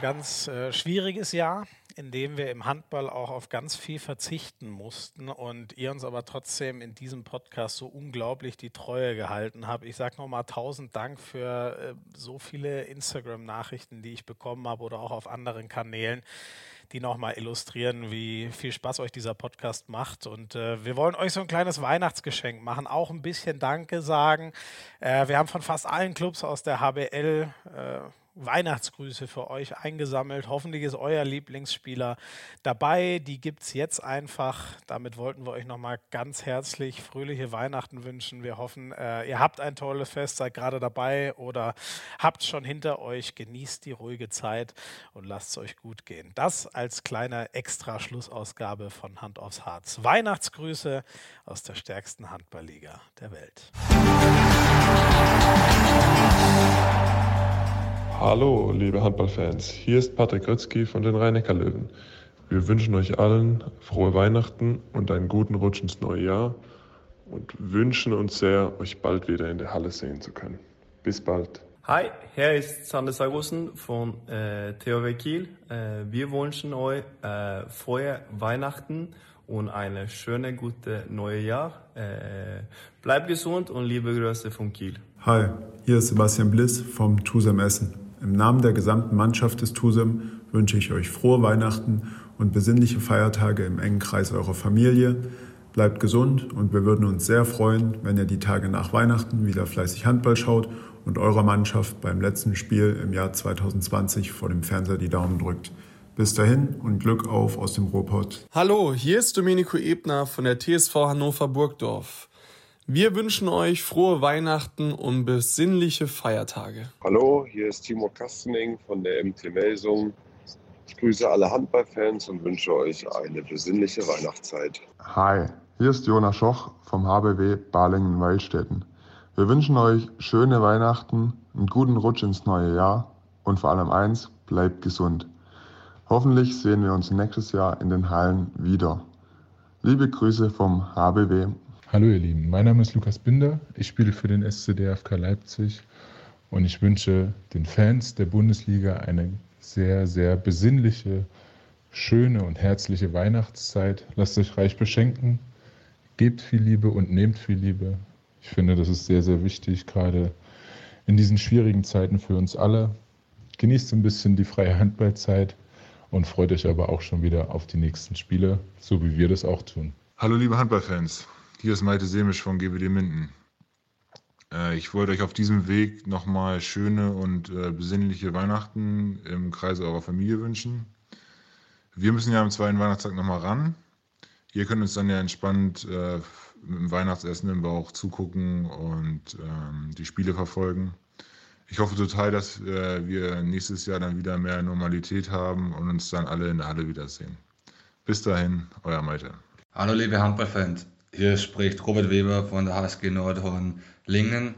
ganz äh, schwieriges Jahr, in dem wir im Handball auch auf ganz viel verzichten mussten und ihr uns aber trotzdem in diesem Podcast so unglaublich die Treue gehalten habt. Ich sage nochmal tausend Dank für äh, so viele Instagram-Nachrichten, die ich bekommen habe oder auch auf anderen Kanälen die nochmal illustrieren, wie viel Spaß euch dieser Podcast macht. Und äh, wir wollen euch so ein kleines Weihnachtsgeschenk machen, auch ein bisschen Danke sagen. Äh, wir haben von fast allen Clubs aus der HBL äh, Weihnachtsgrüße für euch eingesammelt. Hoffentlich ist euer Lieblingsspieler dabei. Die gibt es jetzt einfach. Damit wollten wir euch nochmal ganz herzlich fröhliche Weihnachten wünschen. Wir hoffen, äh, ihr habt ein tolles Fest, seid gerade dabei oder habt schon hinter euch. Genießt die ruhige Zeit und lasst es euch gut gehen. Das als kleine extra Schlussausgabe von Hand aufs Harz. Weihnachtsgrüße aus der stärksten Handballliga der Welt. Hallo, liebe Handballfans. Hier ist Patrick Rötzky von den Rhein-Neckar-Löwen. Wir wünschen euch allen frohe Weihnachten und einen guten Rutsch ins neue Jahr und wünschen uns sehr, euch bald wieder in der Halle sehen zu können. Bis bald. Hi, hier ist Sander Sargussen von äh, THW Kiel. Äh, wir wünschen euch äh, frohe Weihnachten und eine schöne, gute neue Jahr. Äh, bleibt gesund und liebe Grüße von Kiel. Hi, hier ist Sebastian Bliss vom TUSEM Essen. Im Namen der gesamten Mannschaft des TUSEM wünsche ich euch frohe Weihnachten und besinnliche Feiertage im engen Kreis eurer Familie. Bleibt gesund und wir würden uns sehr freuen, wenn ihr die Tage nach Weihnachten wieder fleißig Handball schaut und eurer Mannschaft beim letzten Spiel im Jahr 2020 vor dem Fernseher die Daumen drückt. Bis dahin und Glück auf aus dem Ruhrpott. Hallo, hier ist Domenico Ebner von der TSV Hannover Burgdorf. Wir wünschen euch frohe Weihnachten und besinnliche Feiertage. Hallo, hier ist Timo Kastening von der MT Melsung. Ich grüße alle Handballfans und wünsche euch eine besinnliche Weihnachtszeit. Hi, hier ist Jonas Schoch vom HBW Balingen-Weilstätten. Wir wünschen euch schöne Weihnachten, einen guten Rutsch ins neue Jahr und vor allem eins, bleibt gesund. Hoffentlich sehen wir uns nächstes Jahr in den Hallen wieder. Liebe Grüße vom HBW Hallo ihr Lieben, mein Name ist Lukas Binder, ich spiele für den SCDFK Leipzig und ich wünsche den Fans der Bundesliga eine sehr, sehr besinnliche, schöne und herzliche Weihnachtszeit. Lasst euch reich beschenken, gebt viel Liebe und nehmt viel Liebe. Ich finde, das ist sehr, sehr wichtig, gerade in diesen schwierigen Zeiten für uns alle. Genießt ein bisschen die freie Handballzeit und freut euch aber auch schon wieder auf die nächsten Spiele, so wie wir das auch tun. Hallo liebe Handballfans. Hier ist Malte Semisch von GBD Minden. Äh, ich wollte euch auf diesem Weg nochmal schöne und äh, besinnliche Weihnachten im Kreise eurer Familie wünschen. Wir müssen ja am zweiten Weihnachtstag nochmal ran. Ihr könnt uns dann ja entspannt äh, mit dem Weihnachtsessen im Bauch zugucken und ähm, die Spiele verfolgen. Ich hoffe total, dass äh, wir nächstes Jahr dann wieder mehr Normalität haben und uns dann alle in der Halle wiedersehen. Bis dahin, euer Malte. Hallo liebe Handballfans. Hier spricht Robert Weber von der HSG Nordhorn Lingen.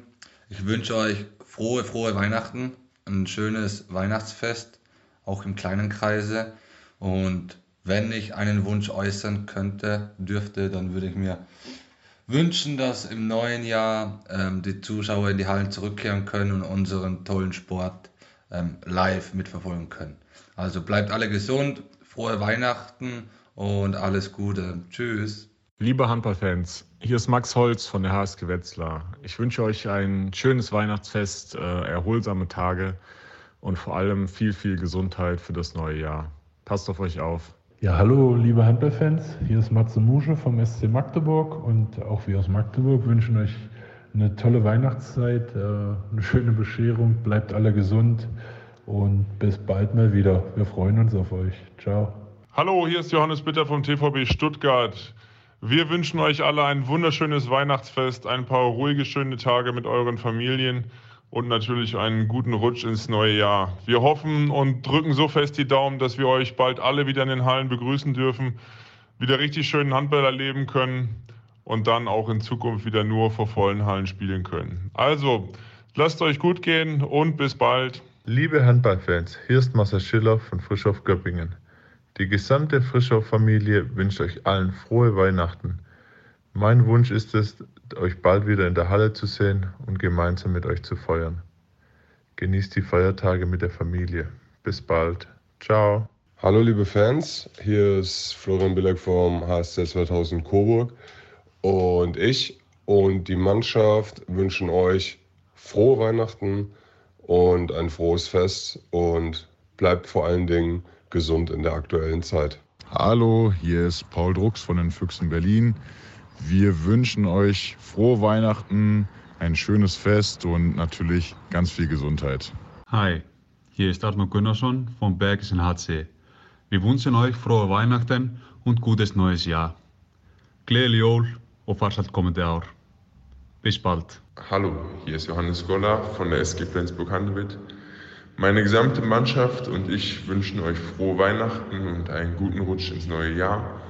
Ich wünsche euch frohe, frohe Weihnachten, ein schönes Weihnachtsfest, auch im kleinen Kreise. Und wenn ich einen Wunsch äußern könnte, dürfte, dann würde ich mir wünschen, dass im neuen Jahr ähm, die Zuschauer in die Hallen zurückkehren können und unseren tollen Sport ähm, live mitverfolgen können. Also bleibt alle gesund, frohe Weihnachten und alles Gute. Tschüss. Liebe Handballfans, hier ist Max Holz von der HSG Wetzlar. Ich wünsche euch ein schönes Weihnachtsfest, äh, erholsame Tage und vor allem viel, viel Gesundheit für das neue Jahr. Passt auf euch auf. Ja, hallo liebe Handballfans, hier ist Matze Musche vom SC Magdeburg und auch wir aus Magdeburg wünschen euch eine tolle Weihnachtszeit, äh, eine schöne Bescherung, bleibt alle gesund und bis bald mal wieder. Wir freuen uns auf euch. Ciao. Hallo, hier ist Johannes Bitter vom TVB Stuttgart. Wir wünschen euch alle ein wunderschönes Weihnachtsfest, ein paar ruhige, schöne Tage mit euren Familien und natürlich einen guten Rutsch ins neue Jahr. Wir hoffen und drücken so fest die Daumen, dass wir euch bald alle wieder in den Hallen begrüßen dürfen, wieder richtig schönen Handball erleben können und dann auch in Zukunft wieder nur vor vollen Hallen spielen können. Also, lasst euch gut gehen und bis bald. Liebe Handballfans, hier ist Marcel Schiller von Frischhof Göppingen. Die gesamte Frischhoff-Familie wünscht euch allen frohe Weihnachten. Mein Wunsch ist es, euch bald wieder in der Halle zu sehen und gemeinsam mit euch zu feiern. Genießt die Feiertage mit der Familie. Bis bald. Ciao. Hallo liebe Fans, hier ist Florian Bilek vom HSC 2000 Coburg und ich und die Mannschaft wünschen euch frohe Weihnachten und ein frohes Fest und bleibt vor allen Dingen gesund in der aktuellen Zeit. Hallo, hier ist Paul Drucks von den Füchsen Berlin. Wir wünschen euch frohe Weihnachten, ein schönes Fest und natürlich ganz viel Gesundheit. Hi, hier ist Arno Gunnarsson von Bergischen HC. Wir wünschen euch frohe Weihnachten und gutes neues Jahr. Gleðileg jól og farsælt komandi ár. Bis bald. Hallo, hier ist Johannes Goller von der SG Flensburg-Handewitt. Meine gesamte Mannschaft und ich wünschen euch frohe Weihnachten und einen guten Rutsch ins neue Jahr.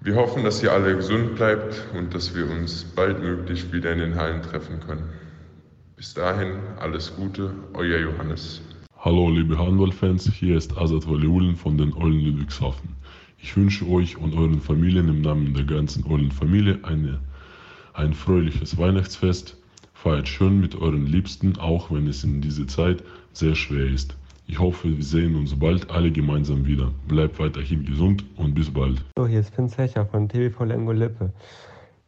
Wir hoffen, dass ihr alle gesund bleibt und dass wir uns baldmöglich wieder in den Hallen treffen können. Bis dahin alles Gute, euer Johannes. Hallo liebe Handballfans, hier ist Azad Valiulen von den Eulen Ludwigshafen. Ich wünsche euch und euren Familien im Namen der ganzen Eulen Familie eine, ein fröhliches Weihnachtsfest. Feiert schön mit euren Liebsten, auch wenn es in dieser Zeit sehr schwer ist. Ich hoffe, wir sehen uns bald alle gemeinsam wieder. Bleibt weiterhin gesund und bis bald. So, hier ist Finn Zecher von TVV Lengo Lippe.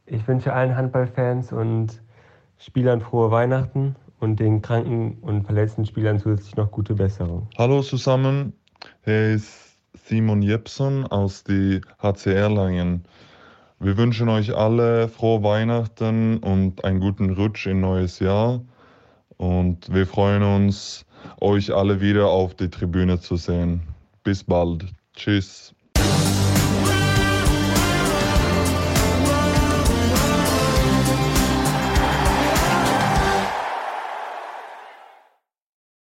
Ich wünsche allen Handballfans und Spielern frohe Weihnachten und den kranken und verletzten Spielern zusätzlich noch gute Besserung. Hallo zusammen, hier ist Simon Jepson aus die HCR Langen. Wir wünschen euch alle frohe Weihnachten und einen guten Rutsch in neues Jahr. Und wir freuen uns, euch alle wieder auf die Tribüne zu sehen. Bis bald. Tschüss.